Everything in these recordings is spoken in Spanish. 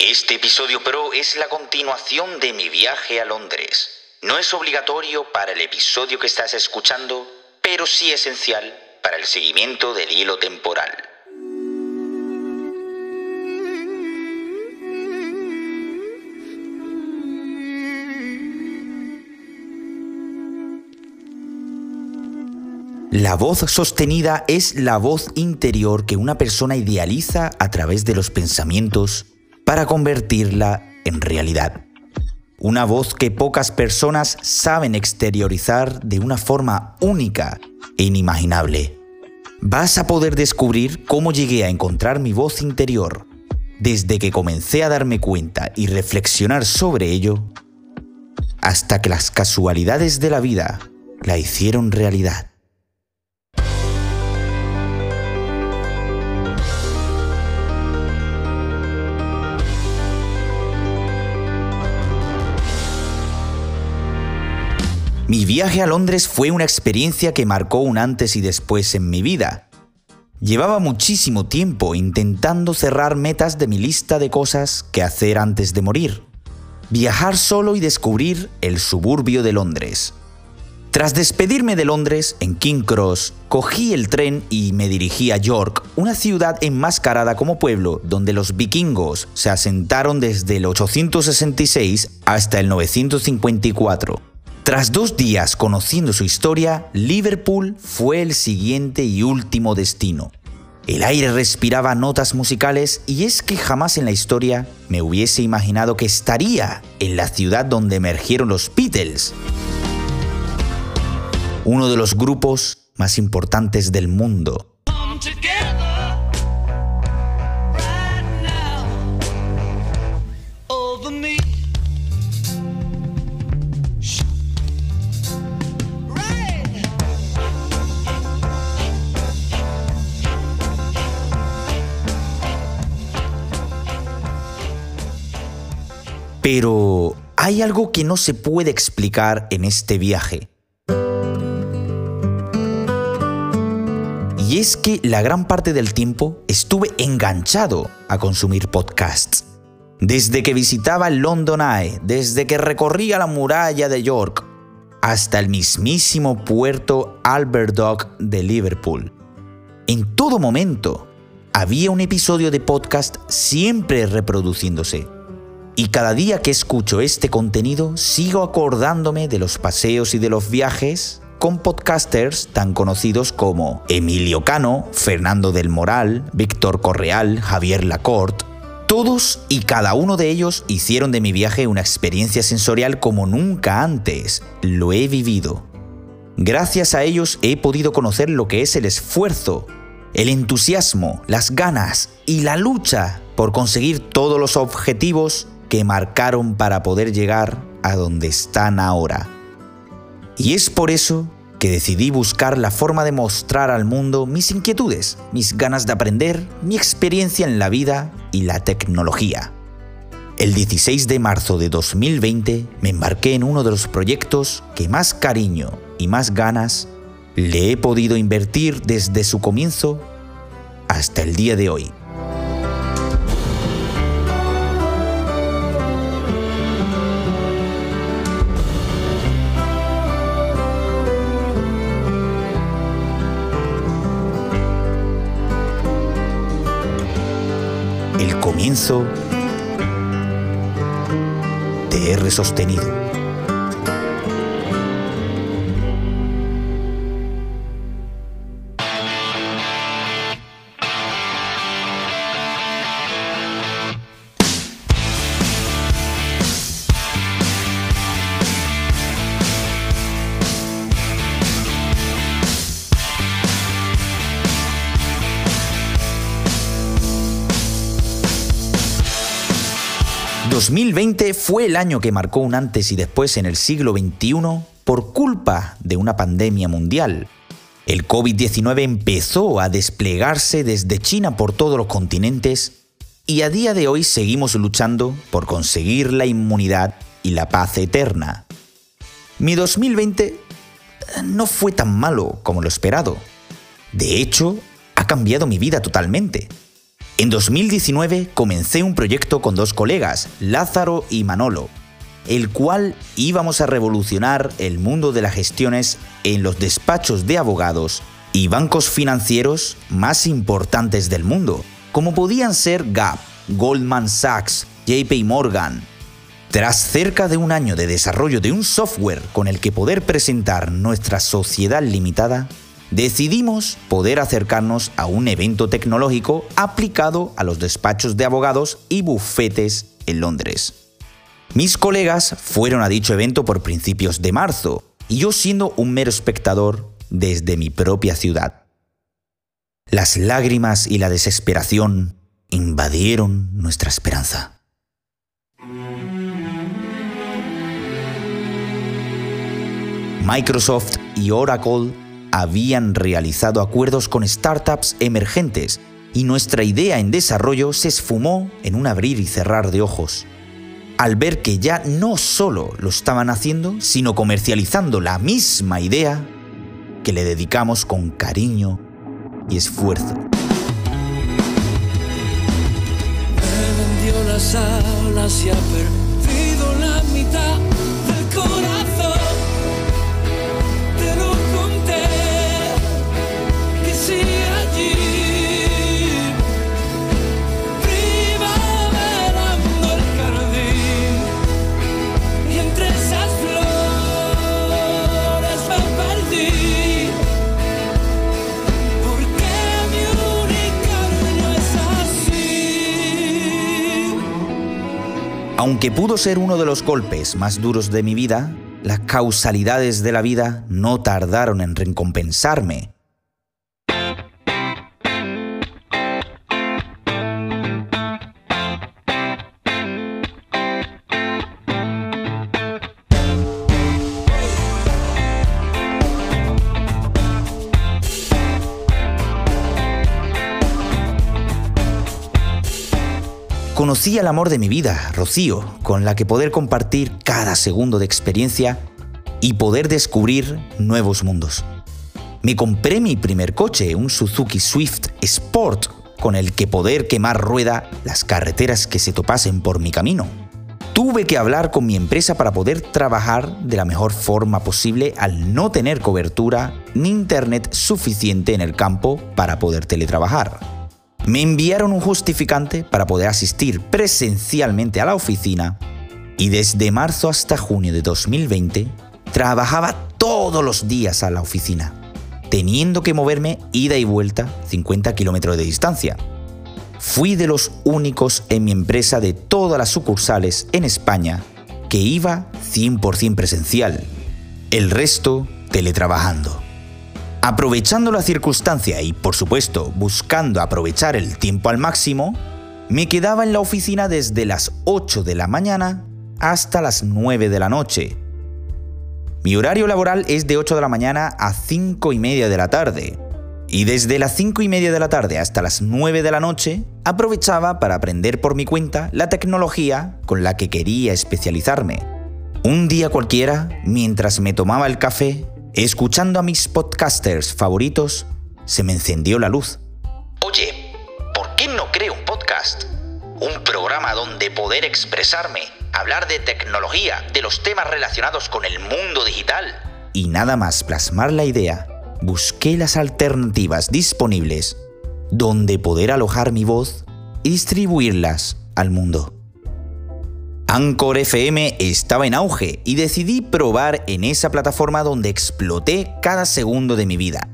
Este episodio Pro es la continuación de mi viaje a Londres. No es obligatorio para el episodio que estás escuchando, pero sí esencial para el seguimiento del hilo temporal. La voz sostenida es la voz interior que una persona idealiza a través de los pensamientos para convertirla en realidad. Una voz que pocas personas saben exteriorizar de una forma única e inimaginable. Vas a poder descubrir cómo llegué a encontrar mi voz interior desde que comencé a darme cuenta y reflexionar sobre ello hasta que las casualidades de la vida la hicieron realidad. Mi viaje a Londres fue una experiencia que marcó un antes y después en mi vida. Llevaba muchísimo tiempo intentando cerrar metas de mi lista de cosas que hacer antes de morir. Viajar solo y descubrir el suburbio de Londres. Tras despedirme de Londres, en King Cross, cogí el tren y me dirigí a York, una ciudad enmascarada como pueblo donde los vikingos se asentaron desde el 866 hasta el 954. Tras dos días conociendo su historia, Liverpool fue el siguiente y último destino. El aire respiraba notas musicales y es que jamás en la historia me hubiese imaginado que estaría en la ciudad donde emergieron los Beatles, uno de los grupos más importantes del mundo. Pero hay algo que no se puede explicar en este viaje. Y es que la gran parte del tiempo estuve enganchado a consumir podcasts. Desde que visitaba el London Eye, desde que recorría la muralla de York, hasta el mismísimo puerto Albert Dock de Liverpool. En todo momento había un episodio de podcast siempre reproduciéndose y cada día que escucho este contenido sigo acordándome de los paseos y de los viajes con podcasters tan conocidos como Emilio Cano, Fernando del Moral, Víctor Correal, Javier Lacorte. Todos y cada uno de ellos hicieron de mi viaje una experiencia sensorial como nunca antes lo he vivido. Gracias a ellos he podido conocer lo que es el esfuerzo, el entusiasmo, las ganas y la lucha por conseguir todos los objetivos que marcaron para poder llegar a donde están ahora. Y es por eso que decidí buscar la forma de mostrar al mundo mis inquietudes, mis ganas de aprender, mi experiencia en la vida y la tecnología. El 16 de marzo de 2020 me embarqué en uno de los proyectos que más cariño y más ganas le he podido invertir desde su comienzo hasta el día de hoy. Comienzo de R sostenido. 2020 fue el año que marcó un antes y después en el siglo XXI por culpa de una pandemia mundial. El COVID-19 empezó a desplegarse desde China por todos los continentes y a día de hoy seguimos luchando por conseguir la inmunidad y la paz eterna. Mi 2020 no fue tan malo como lo esperado. De hecho, ha cambiado mi vida totalmente. En 2019 comencé un proyecto con dos colegas, Lázaro y Manolo, el cual íbamos a revolucionar el mundo de las gestiones en los despachos de abogados y bancos financieros más importantes del mundo, como podían ser Gap, Goldman Sachs, JP Morgan. Tras cerca de un año de desarrollo de un software con el que poder presentar nuestra sociedad limitada, decidimos poder acercarnos a un evento tecnológico aplicado a los despachos de abogados y bufetes en Londres. Mis colegas fueron a dicho evento por principios de marzo y yo siendo un mero espectador desde mi propia ciudad. Las lágrimas y la desesperación invadieron nuestra esperanza. Microsoft y Oracle habían realizado acuerdos con startups emergentes y nuestra idea en desarrollo se esfumó en un abrir y cerrar de ojos. Al ver que ya no solo lo estaban haciendo, sino comercializando la misma idea que le dedicamos con cariño y esfuerzo. Aunque pudo ser uno de los golpes más duros de mi vida, las causalidades de la vida no tardaron en recompensarme Conocí al amor de mi vida, Rocío, con la que poder compartir cada segundo de experiencia y poder descubrir nuevos mundos. Me compré mi primer coche, un Suzuki Swift Sport, con el que poder quemar rueda las carreteras que se topasen por mi camino. Tuve que hablar con mi empresa para poder trabajar de la mejor forma posible al no tener cobertura ni internet suficiente en el campo para poder teletrabajar. Me enviaron un justificante para poder asistir presencialmente a la oficina y desde marzo hasta junio de 2020 trabajaba todos los días a la oficina, teniendo que moverme ida y vuelta 50 kilómetros de distancia. Fui de los únicos en mi empresa de todas las sucursales en España que iba 100% presencial, el resto teletrabajando. Aprovechando la circunstancia y, por supuesto, buscando aprovechar el tiempo al máximo, me quedaba en la oficina desde las 8 de la mañana hasta las 9 de la noche. Mi horario laboral es de 8 de la mañana a 5 y media de la tarde. Y desde las 5 y media de la tarde hasta las 9 de la noche, aprovechaba para aprender por mi cuenta la tecnología con la que quería especializarme. Un día cualquiera, mientras me tomaba el café, Escuchando a mis podcasters favoritos, se me encendió la luz. Oye, ¿por qué no creo un podcast? Un programa donde poder expresarme, hablar de tecnología, de los temas relacionados con el mundo digital. Y nada más plasmar la idea, busqué las alternativas disponibles donde poder alojar mi voz y distribuirlas al mundo. Anchor FM estaba en auge y decidí probar en esa plataforma donde exploté cada segundo de mi vida.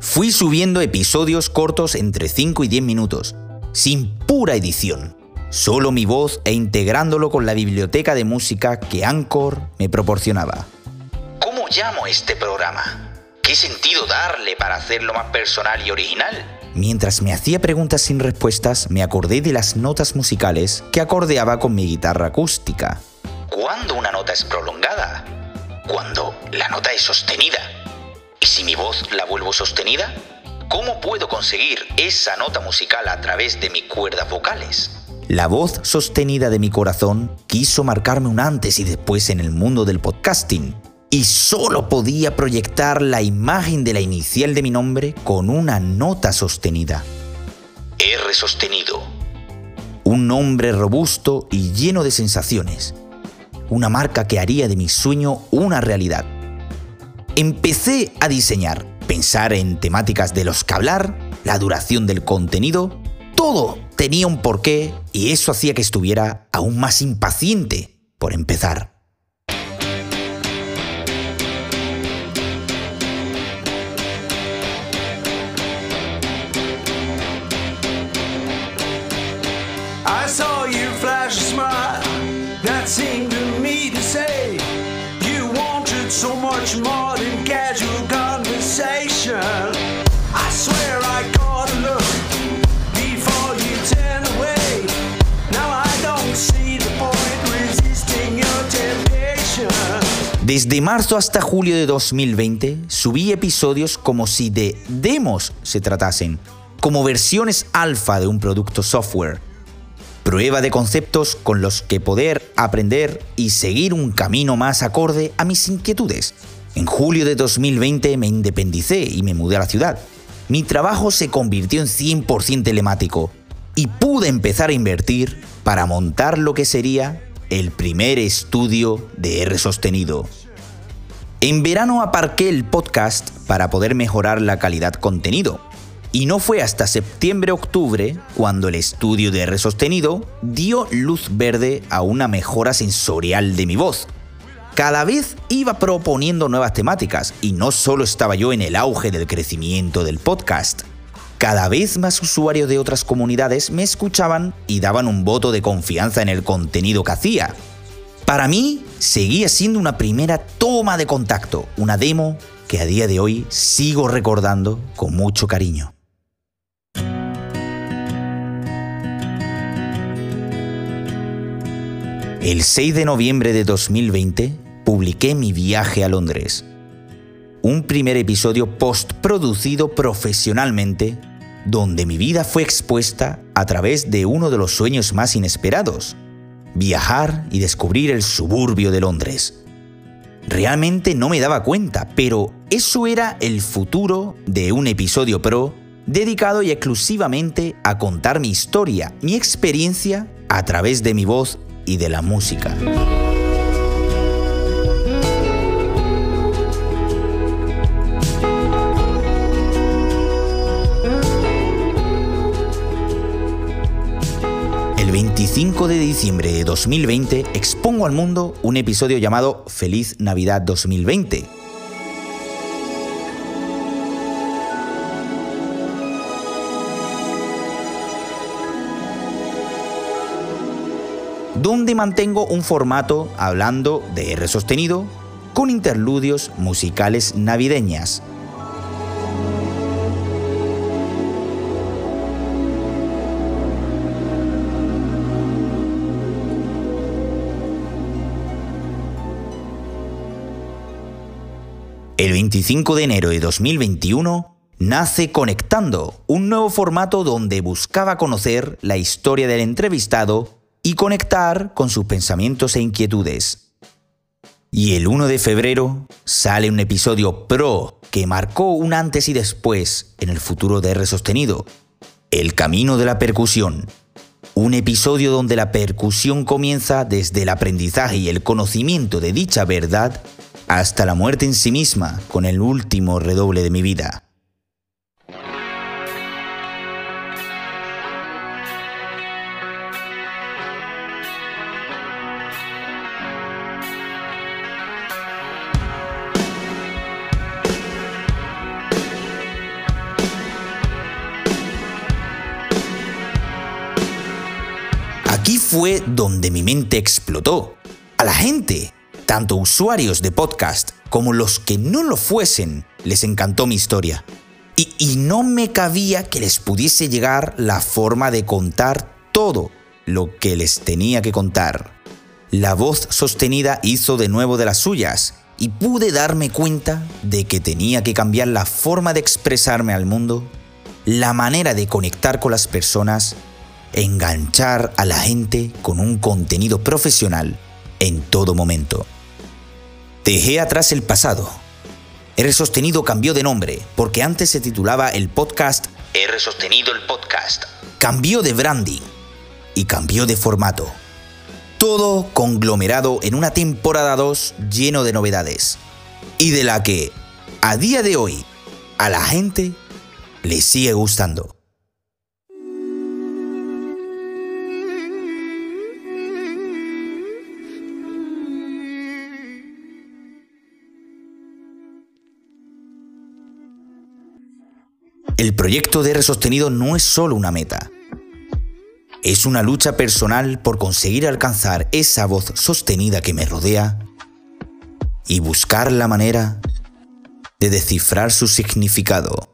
Fui subiendo episodios cortos entre 5 y 10 minutos, sin pura edición, solo mi voz e integrándolo con la biblioteca de música que Anchor me proporcionaba. ¿Cómo llamo este programa? ¿Qué sentido darle para hacerlo más personal y original? Mientras me hacía preguntas sin respuestas, me acordé de las notas musicales que acordeaba con mi guitarra acústica. ¿Cuándo una nota es prolongada? Cuando la nota es sostenida. ¿Y si mi voz la vuelvo sostenida? ¿Cómo puedo conseguir esa nota musical a través de mis cuerdas vocales? La voz sostenida de mi corazón quiso marcarme un antes y después en el mundo del podcasting y solo podía proyectar la imagen de la inicial de mi nombre con una nota sostenida. R sostenido. Un nombre robusto y lleno de sensaciones. Una marca que haría de mi sueño una realidad. Empecé a diseñar, pensar en temáticas de los que hablar, la duración del contenido, todo tenía un porqué y eso hacía que estuviera aún más impaciente por empezar. Desde marzo hasta julio de 2020 subí episodios como si de demos se tratasen, como versiones alfa de un producto software. Prueba de conceptos con los que poder aprender y seguir un camino más acorde a mis inquietudes. En julio de 2020 me independicé y me mudé a la ciudad. Mi trabajo se convirtió en 100% telemático y pude empezar a invertir para montar lo que sería el primer estudio de R sostenido. En verano aparqué el podcast para poder mejorar la calidad contenido y no fue hasta septiembre-octubre cuando el estudio de R sostenido dio luz verde a una mejora sensorial de mi voz. Cada vez iba proponiendo nuevas temáticas y no solo estaba yo en el auge del crecimiento del podcast. Cada vez más usuarios de otras comunidades me escuchaban y daban un voto de confianza en el contenido que hacía. Para mí, seguía siendo una primera toma de contacto, una demo que a día de hoy sigo recordando con mucho cariño. El 6 de noviembre de 2020 publiqué mi viaje a Londres. Un primer episodio postproducido profesionalmente donde mi vida fue expuesta a través de uno de los sueños más inesperados, viajar y descubrir el suburbio de Londres. Realmente no me daba cuenta, pero eso era el futuro de un episodio pro dedicado y exclusivamente a contar mi historia, mi experiencia a través de mi voz y de la música. 25 de diciembre de 2020 expongo al mundo un episodio llamado Feliz Navidad 2020 donde mantengo un formato hablando de R sostenido con interludios musicales navideñas. El 25 de enero de 2021 nace Conectando, un nuevo formato donde buscaba conocer la historia del entrevistado y conectar con sus pensamientos e inquietudes. Y el 1 de febrero sale un episodio pro que marcó un antes y después en el futuro de R sostenido, El Camino de la Percusión. Un episodio donde la percusión comienza desde el aprendizaje y el conocimiento de dicha verdad hasta la muerte en sí misma con el último redoble de mi vida. fue donde mi mente explotó. A la gente, tanto usuarios de podcast como los que no lo fuesen, les encantó mi historia. Y, y, no me cabía que les pudiese llegar la forma de contar todo lo que les tenía que contar. La voz sostenida hizo de nuevo de las suyas y pude darme cuenta de que tenía que cambiar la forma de expresarme al mundo, la manera de conectar con las personas enganchar a la gente con un contenido profesional en todo momento. Dejé atrás el pasado. El sostenido cambió de nombre porque antes se titulaba el podcast R sostenido el podcast. Cambió de branding y cambió de formato. Todo conglomerado en una temporada 2 lleno de novedades. Y de la que, a día de hoy, a la gente le sigue gustando. El proyecto de R sostenido no es solo una meta. Es una lucha personal por conseguir alcanzar esa voz sostenida que me rodea y buscar la manera de descifrar su significado.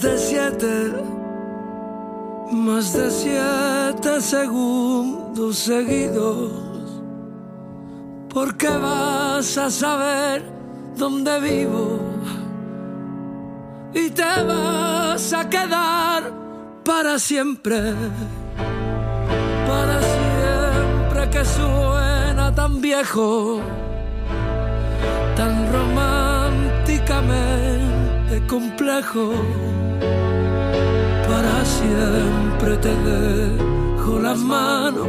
De siete, más de siete segundos seguidos. Porque vas a saber dónde vivo y te vas a quedar para siempre, para siempre que suena tan viejo tan románticamente complejo. Para siempre te dejo las manos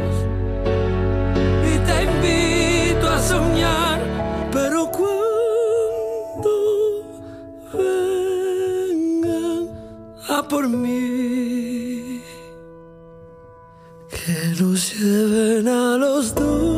y te invito a soñar, pero cuando vengan a por mí, que nos lleven a los dos.